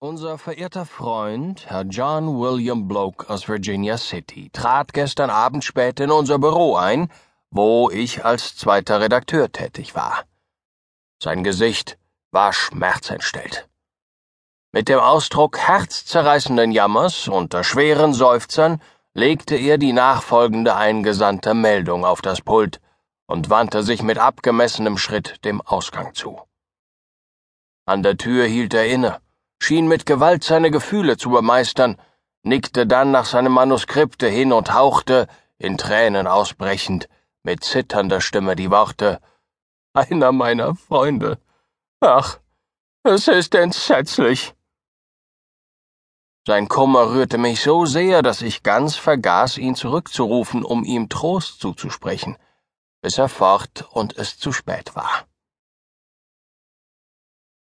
Unser verehrter Freund, Herr John William Bloke aus Virginia City, trat gestern Abend spät in unser Büro ein, wo ich als zweiter Redakteur tätig war. Sein Gesicht war schmerzentstellt. Mit dem Ausdruck herzzerreißenden Jammers unter schweren Seufzern legte er die nachfolgende eingesandte Meldung auf das Pult und wandte sich mit abgemessenem Schritt dem Ausgang zu. An der Tür hielt er inne schien mit Gewalt seine Gefühle zu bemeistern, nickte dann nach seinem Manuskripte hin und hauchte, in Tränen ausbrechend, mit zitternder Stimme die Worte Einer meiner Freunde. Ach, es ist entsetzlich. Sein Kummer rührte mich so sehr, dass ich ganz vergaß, ihn zurückzurufen, um ihm Trost zuzusprechen, bis er fort und es zu spät war.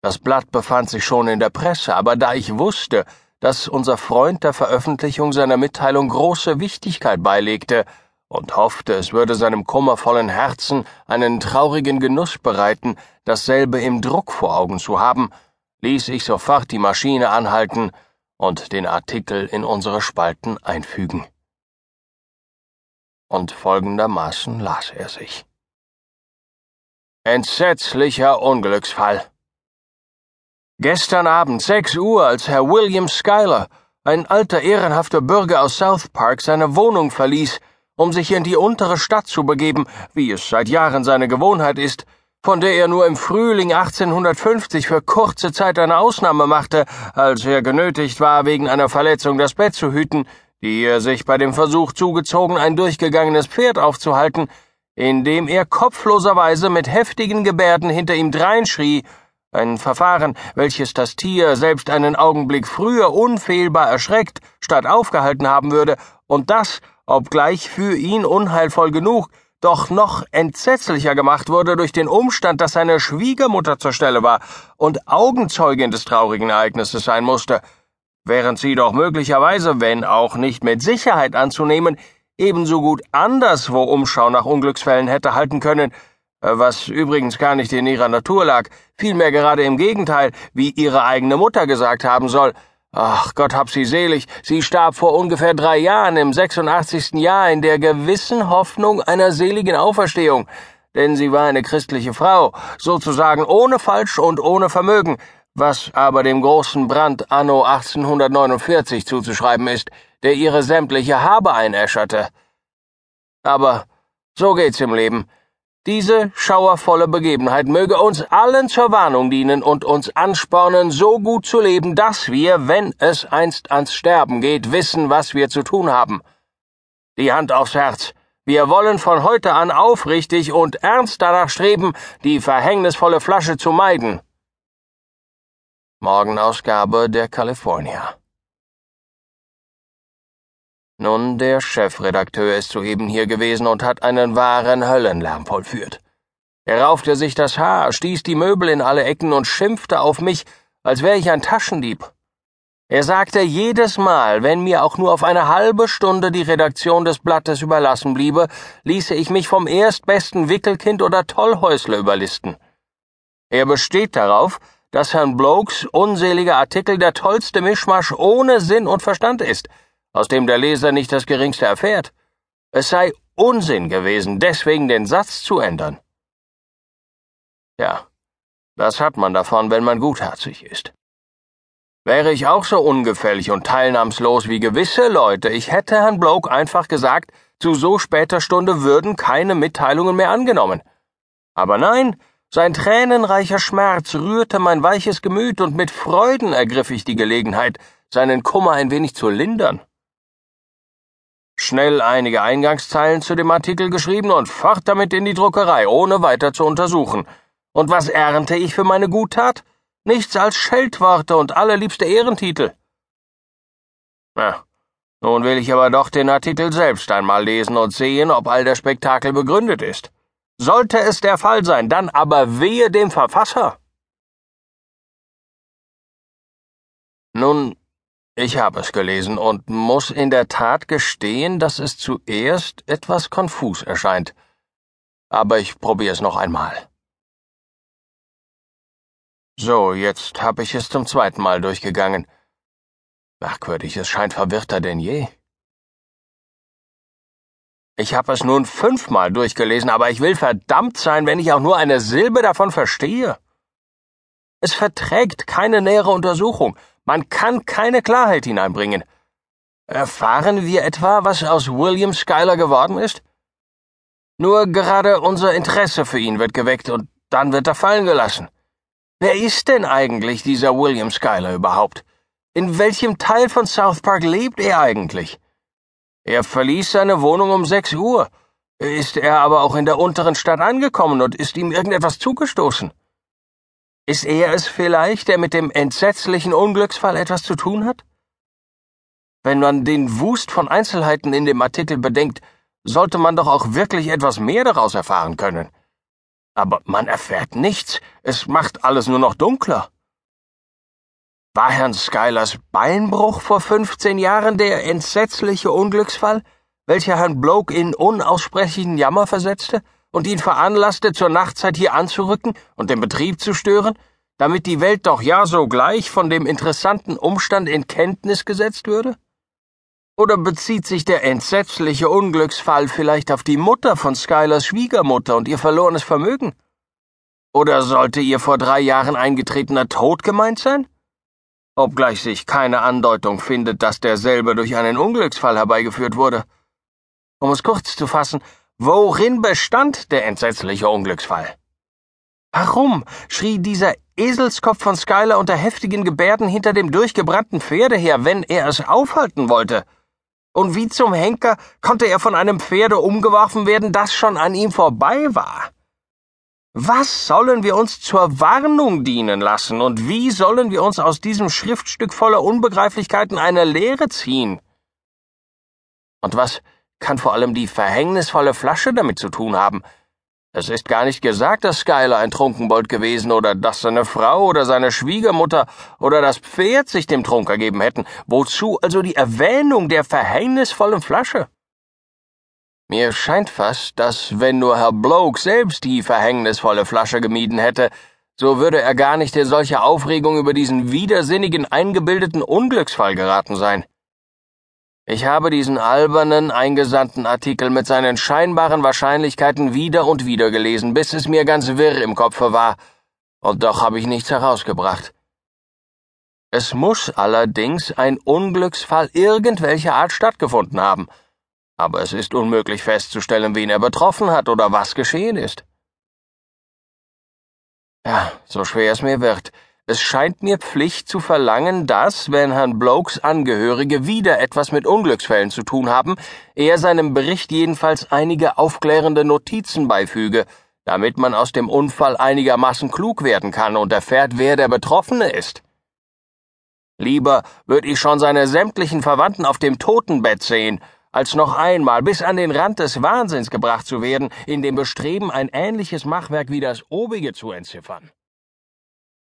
Das Blatt befand sich schon in der Presse, aber da ich wusste, dass unser Freund der Veröffentlichung seiner Mitteilung große Wichtigkeit beilegte und hoffte, es würde seinem kummervollen Herzen einen traurigen Genuss bereiten, dasselbe im Druck vor Augen zu haben, ließ ich sofort die Maschine anhalten und den Artikel in unsere Spalten einfügen. Und folgendermaßen las er sich. Entsetzlicher Unglücksfall. Gestern Abend sechs Uhr, als Herr William Schuyler, ein alter ehrenhafter Bürger aus South Park, seine Wohnung verließ, um sich in die untere Stadt zu begeben, wie es seit Jahren seine Gewohnheit ist, von der er nur im Frühling 1850 für kurze Zeit eine Ausnahme machte, als er genötigt war, wegen einer Verletzung das Bett zu hüten, die er sich bei dem Versuch zugezogen, ein durchgegangenes Pferd aufzuhalten, indem er kopfloserweise mit heftigen Gebärden hinter ihm dreinschrie ein Verfahren, welches das Tier selbst einen Augenblick früher unfehlbar erschreckt, statt aufgehalten haben würde, und das, obgleich für ihn unheilvoll genug, doch noch entsetzlicher gemacht wurde durch den Umstand, dass seine Schwiegermutter zur Stelle war und Augenzeugin des traurigen Ereignisses sein musste, während sie doch möglicherweise, wenn auch nicht mit Sicherheit anzunehmen, ebenso gut anderswo Umschau nach Unglücksfällen hätte halten können, was übrigens gar nicht in ihrer Natur lag, vielmehr gerade im Gegenteil, wie ihre eigene Mutter gesagt haben soll. Ach Gott hab sie selig, sie starb vor ungefähr drei Jahren im 86. Jahr in der gewissen Hoffnung einer seligen Auferstehung, denn sie war eine christliche Frau, sozusagen ohne Falsch und ohne Vermögen, was aber dem großen Brand anno 1849 zuzuschreiben ist, der ihre sämtliche Habe einäscherte. Aber so geht's im Leben. Diese schauervolle Begebenheit möge uns allen zur Warnung dienen und uns anspornen, so gut zu leben, dass wir, wenn es einst ans Sterben geht, wissen, was wir zu tun haben. Die Hand aufs Herz. Wir wollen von heute an aufrichtig und ernst danach streben, die verhängnisvolle Flasche zu meiden. Morgenausgabe der California. Nun, der Chefredakteur ist soeben hier gewesen und hat einen wahren Höllenlärm vollführt. Er raufte sich das Haar, stieß die Möbel in alle Ecken und schimpfte auf mich, als wäre ich ein Taschendieb. Er sagte jedes Mal, wenn mir auch nur auf eine halbe Stunde die Redaktion des Blattes überlassen bliebe, ließe ich mich vom erstbesten Wickelkind oder Tollhäusler überlisten. Er besteht darauf, dass Herrn Blokes unseliger Artikel der tollste Mischmasch ohne Sinn und Verstand ist – aus dem der Leser nicht das geringste erfährt. Es sei Unsinn gewesen, deswegen den Satz zu ändern. Ja, das hat man davon, wenn man gutherzig ist. Wäre ich auch so ungefällig und teilnahmslos wie gewisse Leute, ich hätte Herrn Bloke einfach gesagt, zu so später Stunde würden keine Mitteilungen mehr angenommen. Aber nein, sein tränenreicher Schmerz rührte mein weiches Gemüt und mit Freuden ergriff ich die Gelegenheit, seinen Kummer ein wenig zu lindern schnell einige Eingangszeilen zu dem Artikel geschrieben und fort damit in die Druckerei, ohne weiter zu untersuchen. Und was ernte ich für meine Guttat? Nichts als Scheldworte und allerliebste Ehrentitel. Na, nun will ich aber doch den Artikel selbst einmal lesen und sehen, ob all der Spektakel begründet ist. Sollte es der Fall sein, dann aber wehe dem Verfasser. Nun, ich habe es gelesen und muss in der Tat gestehen, dass es zuerst etwas konfus erscheint. Aber ich probiere es noch einmal. So, jetzt hab ich es zum zweiten Mal durchgegangen. Merkwürdig, es scheint verwirrter denn je. Ich habe es nun fünfmal durchgelesen, aber ich will verdammt sein, wenn ich auch nur eine Silbe davon verstehe. Es verträgt keine nähere Untersuchung. Man kann keine Klarheit hineinbringen. Erfahren wir etwa, was aus William Schuyler geworden ist? Nur gerade unser Interesse für ihn wird geweckt und dann wird er fallen gelassen. Wer ist denn eigentlich dieser William Schuyler überhaupt? In welchem Teil von South Park lebt er eigentlich? Er verließ seine Wohnung um sechs Uhr. Ist er aber auch in der unteren Stadt angekommen und ist ihm irgendetwas zugestoßen? Ist er es vielleicht, der mit dem entsetzlichen Unglücksfall etwas zu tun hat? Wenn man den Wust von Einzelheiten in dem Artikel bedenkt, sollte man doch auch wirklich etwas mehr daraus erfahren können. Aber man erfährt nichts, es macht alles nur noch dunkler. War Herrn Skylers Beinbruch vor 15 Jahren der entsetzliche Unglücksfall, welcher Herrn Bloke in unaussprechlichen Jammer versetzte und ihn veranlasste, zur Nachtzeit hier anzurücken und den Betrieb zu stören, damit die Welt doch ja sogleich von dem interessanten Umstand in Kenntnis gesetzt würde? Oder bezieht sich der entsetzliche Unglücksfall vielleicht auf die Mutter von Skylers Schwiegermutter und ihr verlorenes Vermögen? Oder sollte ihr vor drei Jahren eingetretener Tod gemeint sein? Obgleich sich keine Andeutung findet, dass derselbe durch einen Unglücksfall herbeigeführt wurde. Um es kurz zu fassen, worin bestand der entsetzliche Unglücksfall? Warum schrie dieser Eselskopf von Skyler unter heftigen Gebärden hinter dem durchgebrannten Pferde her, wenn er es aufhalten wollte? Und wie zum Henker konnte er von einem Pferde umgeworfen werden, das schon an ihm vorbei war? Was sollen wir uns zur Warnung dienen lassen und wie sollen wir uns aus diesem Schriftstück voller Unbegreiflichkeiten eine Lehre ziehen? Und was kann vor allem die verhängnisvolle Flasche damit zu tun haben, es ist gar nicht gesagt, dass Skyler ein Trunkenbold gewesen oder dass seine Frau oder seine Schwiegermutter oder das Pferd sich dem Trunk ergeben hätten. Wozu also die Erwähnung der verhängnisvollen Flasche? Mir scheint fast, dass wenn nur Herr Bloke selbst die verhängnisvolle Flasche gemieden hätte, so würde er gar nicht in solche Aufregung über diesen widersinnigen eingebildeten Unglücksfall geraten sein. Ich habe diesen albernen, eingesandten Artikel mit seinen scheinbaren Wahrscheinlichkeiten wieder und wieder gelesen, bis es mir ganz wirr im Kopfe war, und doch habe ich nichts herausgebracht. Es muss allerdings ein Unglücksfall irgendwelcher Art stattgefunden haben, aber es ist unmöglich festzustellen, wen er betroffen hat oder was geschehen ist. Ja, so schwer es mir wird, es scheint mir Pflicht zu verlangen, dass, wenn Herrn Blokes Angehörige wieder etwas mit Unglücksfällen zu tun haben, er seinem Bericht jedenfalls einige aufklärende Notizen beifüge, damit man aus dem Unfall einigermaßen klug werden kann und erfährt, wer der Betroffene ist. Lieber würde ich schon seine sämtlichen Verwandten auf dem Totenbett sehen, als noch einmal bis an den Rand des Wahnsinns gebracht zu werden, in dem Bestreben, ein ähnliches Machwerk wie das obige zu entziffern.